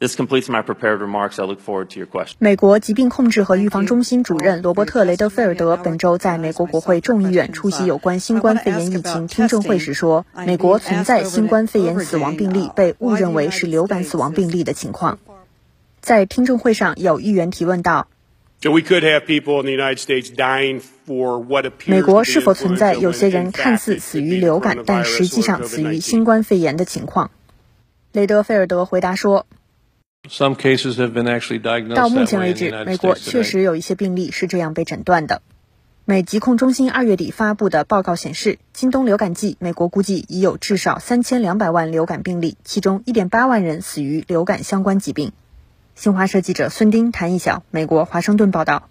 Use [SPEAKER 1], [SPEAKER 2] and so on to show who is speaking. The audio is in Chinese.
[SPEAKER 1] This completes my prepared remarks. I look forward to your questions.
[SPEAKER 2] 美国疾病控制和预防中心主任罗伯特·雷德菲尔德本周在美国国会众议院出席有关新冠肺炎疫情听证会时说，美国存在新冠肺炎死亡病例被误认为是流感死亡病例的情况。在听证会上，有议员提问道：“美国是否存在有些人看似死于流感，但实际上死于新冠肺炎的情况？”雷德菲尔德回答说。到目前为止，美国确实有一些病例是这样被诊断的。美疾控中心二月底发布的报告显示，今冬流感季，美国估计已有至少三千两百万流感病例，其中一点八万人死于流感相关疾病。新华社记者孙丁、谭一晓，美国华盛顿报道。